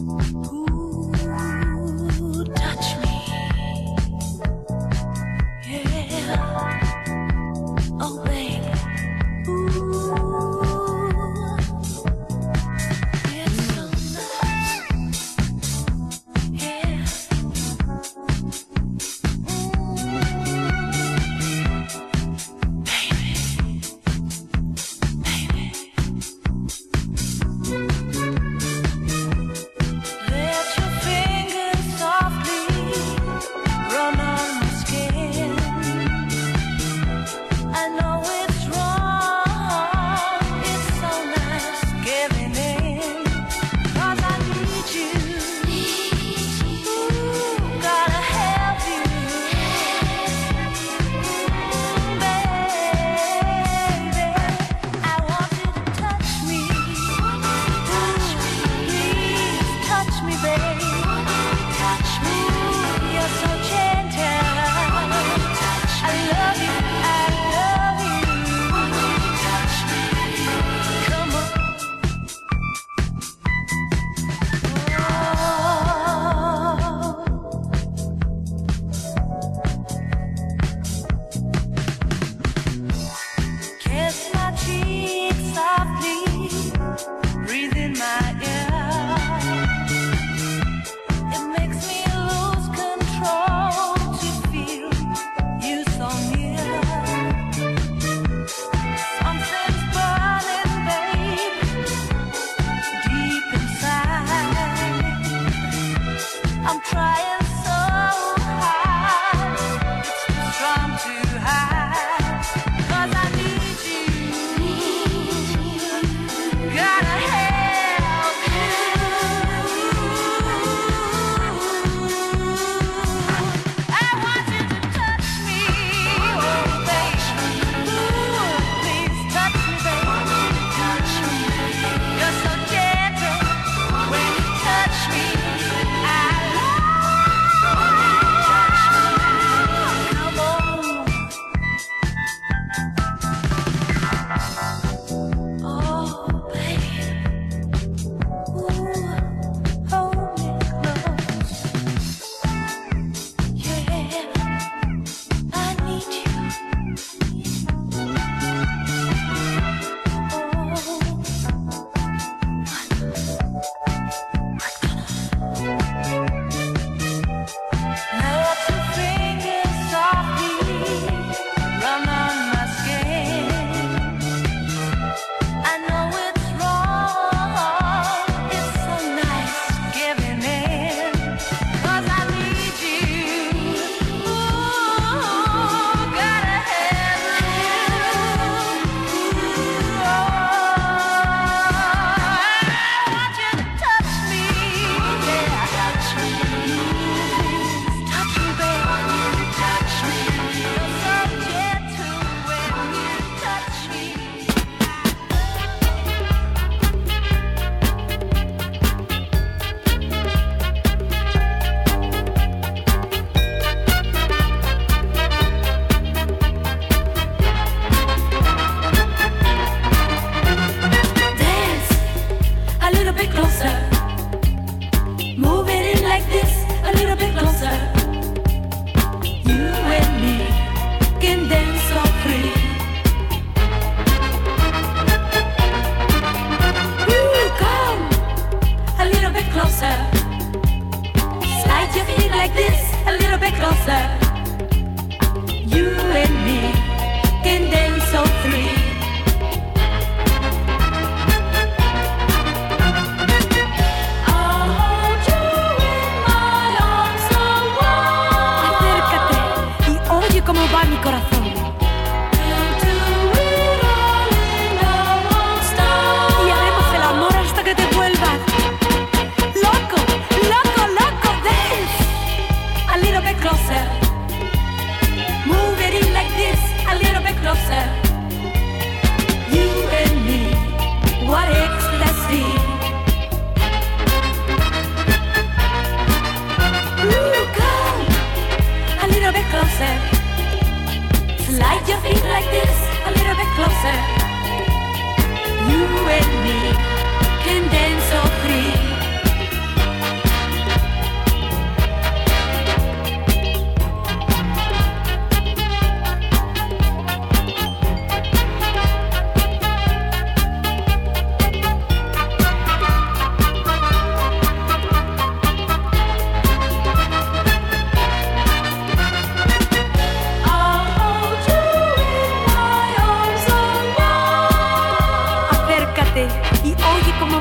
You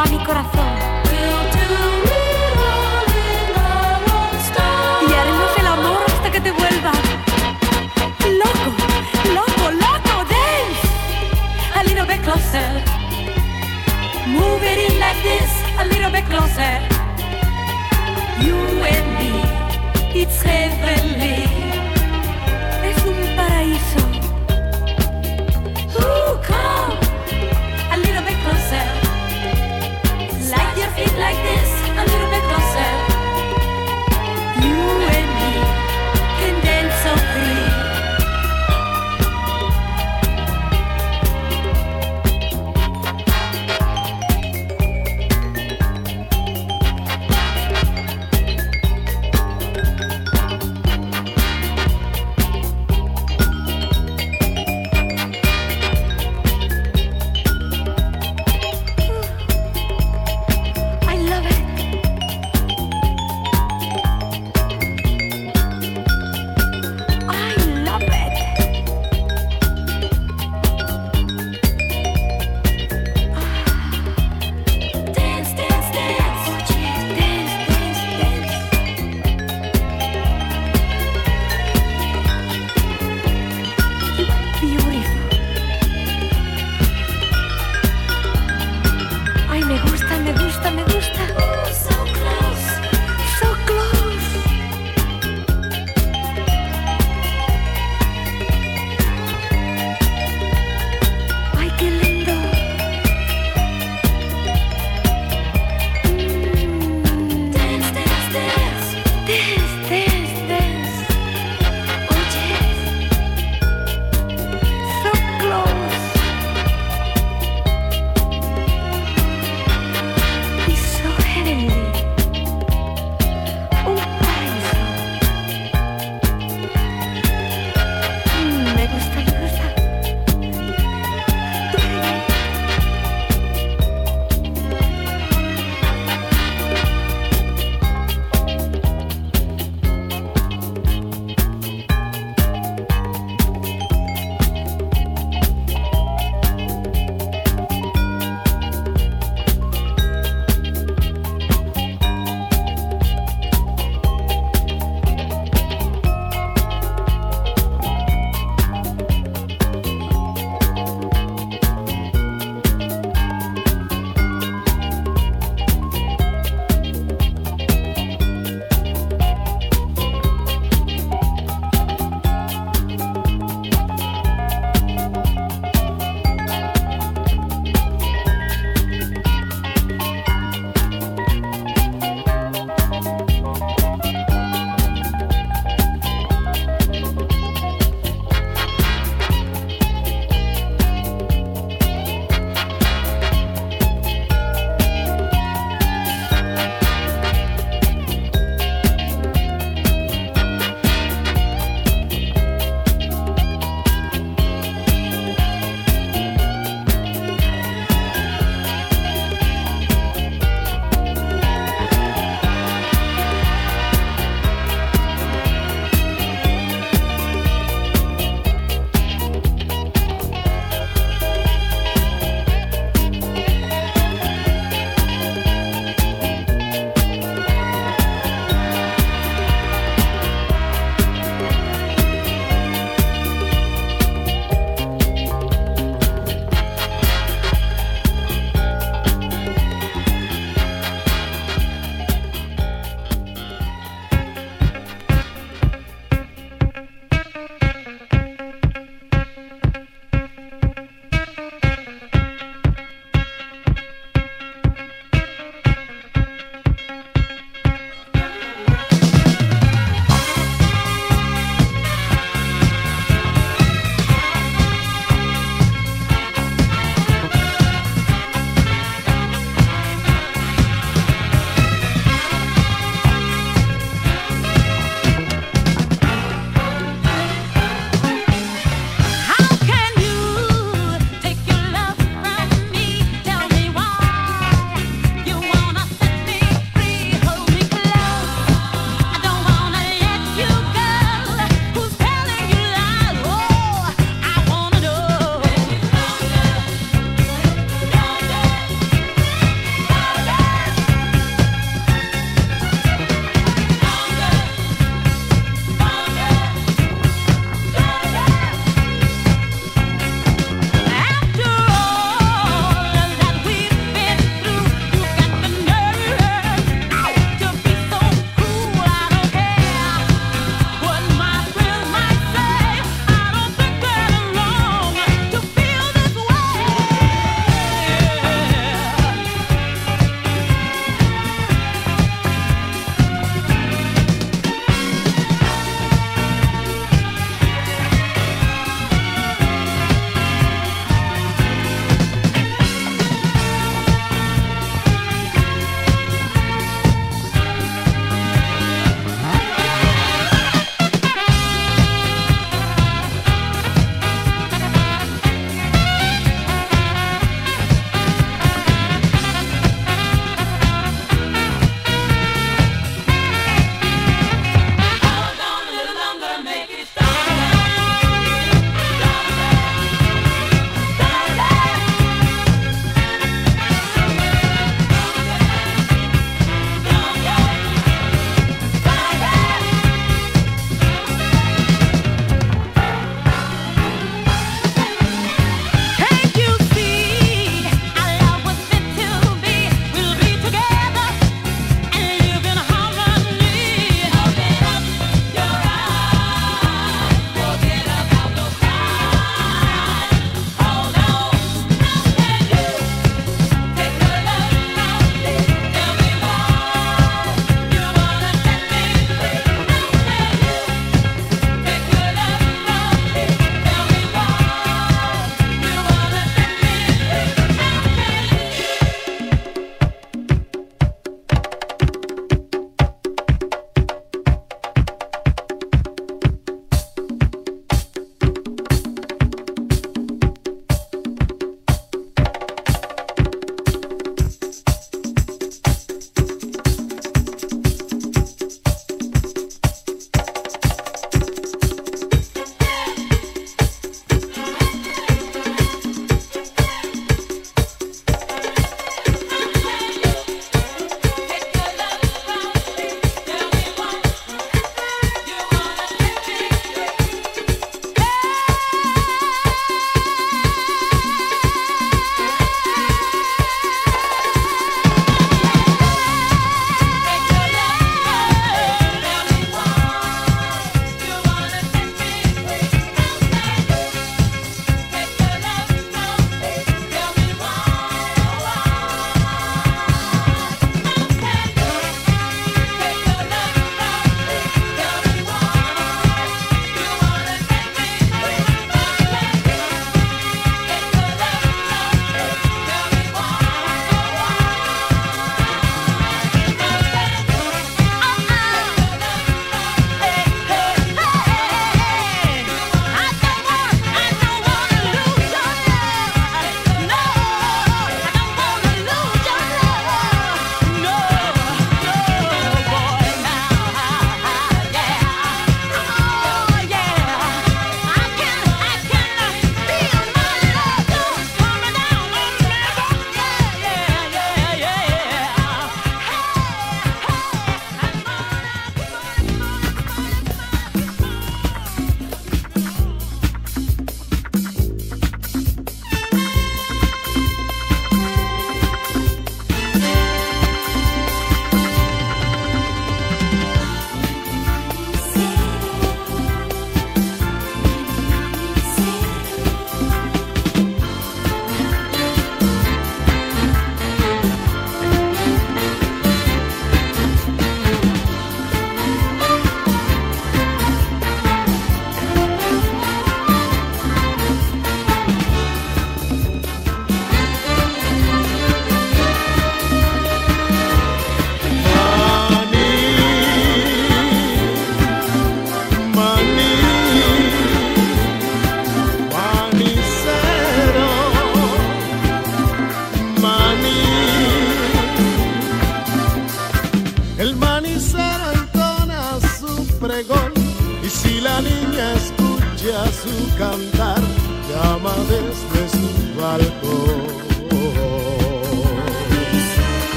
va mi corazón. Y haremos el amor hasta que te vuelva loco, loco, loco. Dance a little bit closer. Move it in like this, a little bit closer. You and me, it's heavenly.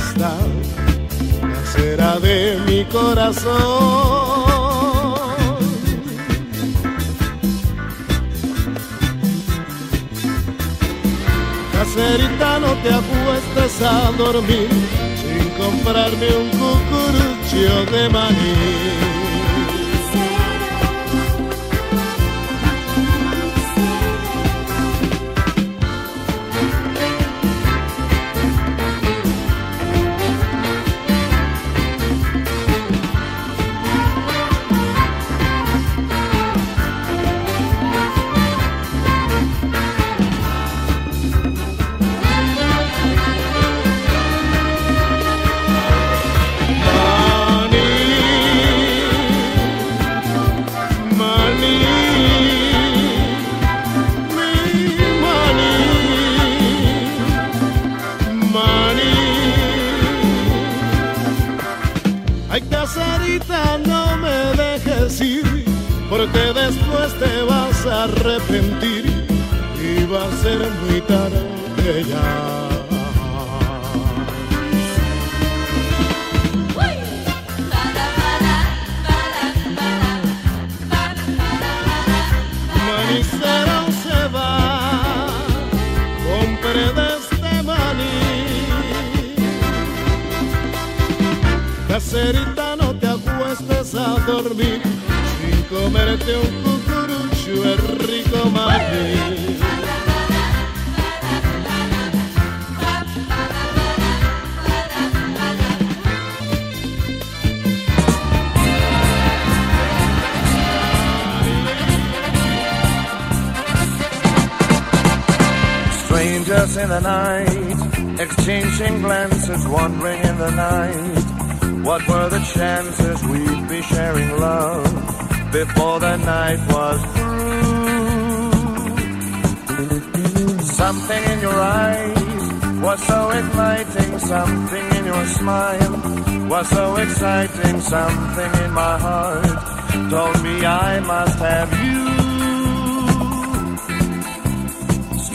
Está, será de mi corazón. Caserita, no te apuestes a dormir sin comprarme un cucurucho de maní. in the night, exchanging glances, wandering in the night. What were the chances we'd be sharing love before the night was through? Something in your eyes was so inviting, something in your smile was so exciting, something in my heart told me I must have you.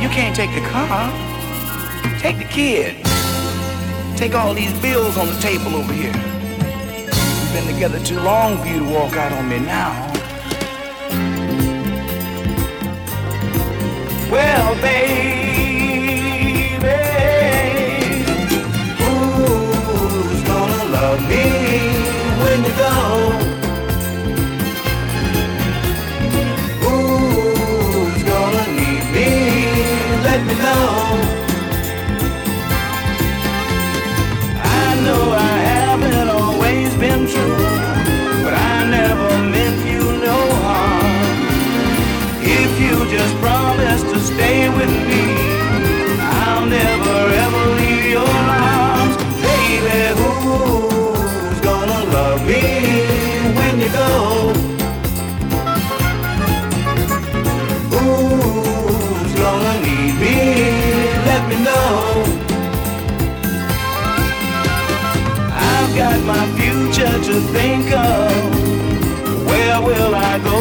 You can't take the car. Take the kid. Take all these bills on the table over here. We've been together too long for you to walk out on me now. Well, baby, future to think of. Where will I go?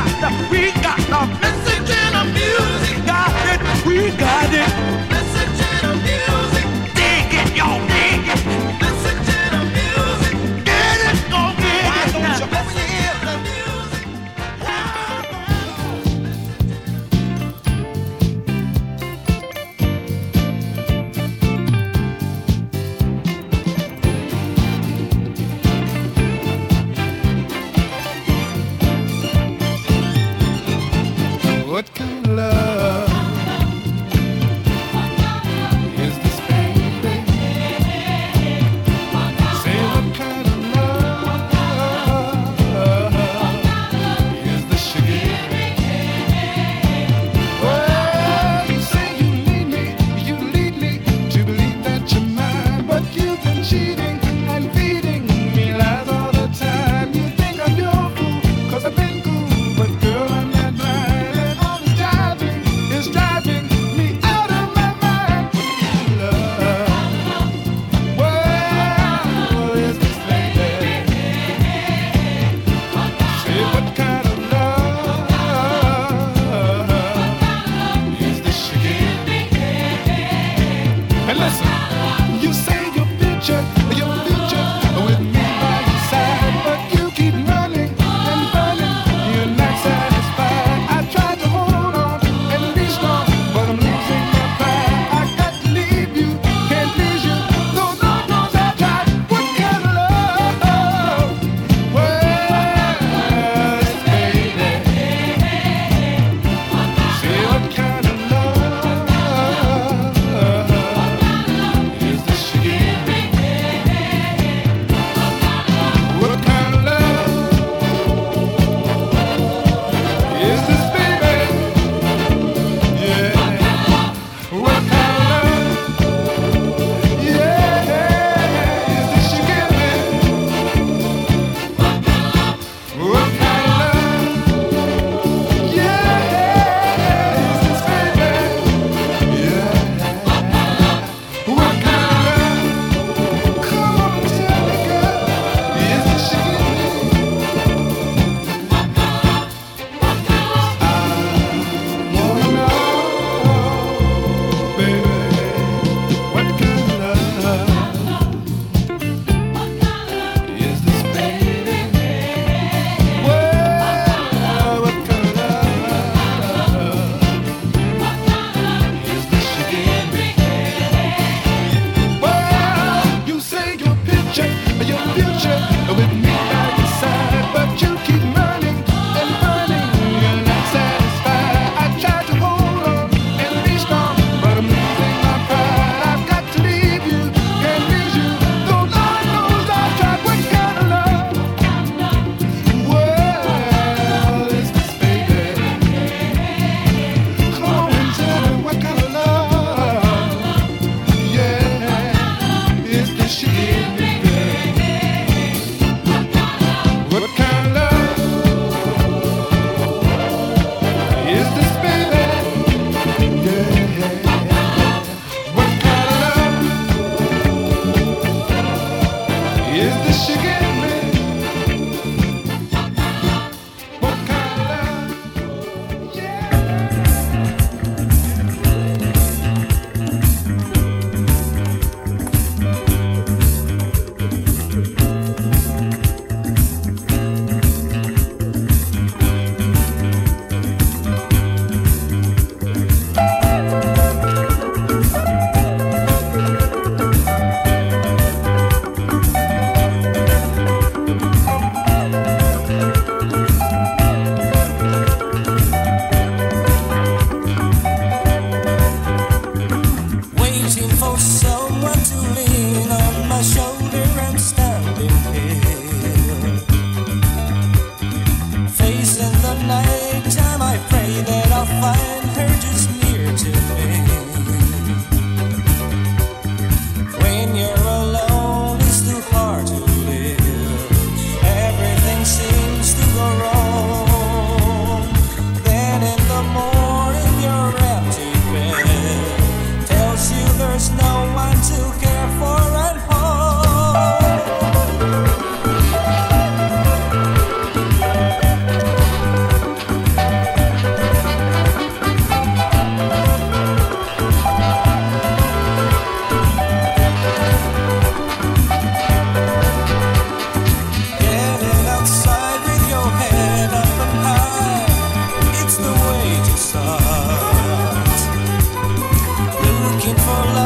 got the, we got the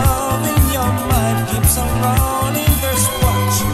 telling who she'll meet there. Yeah.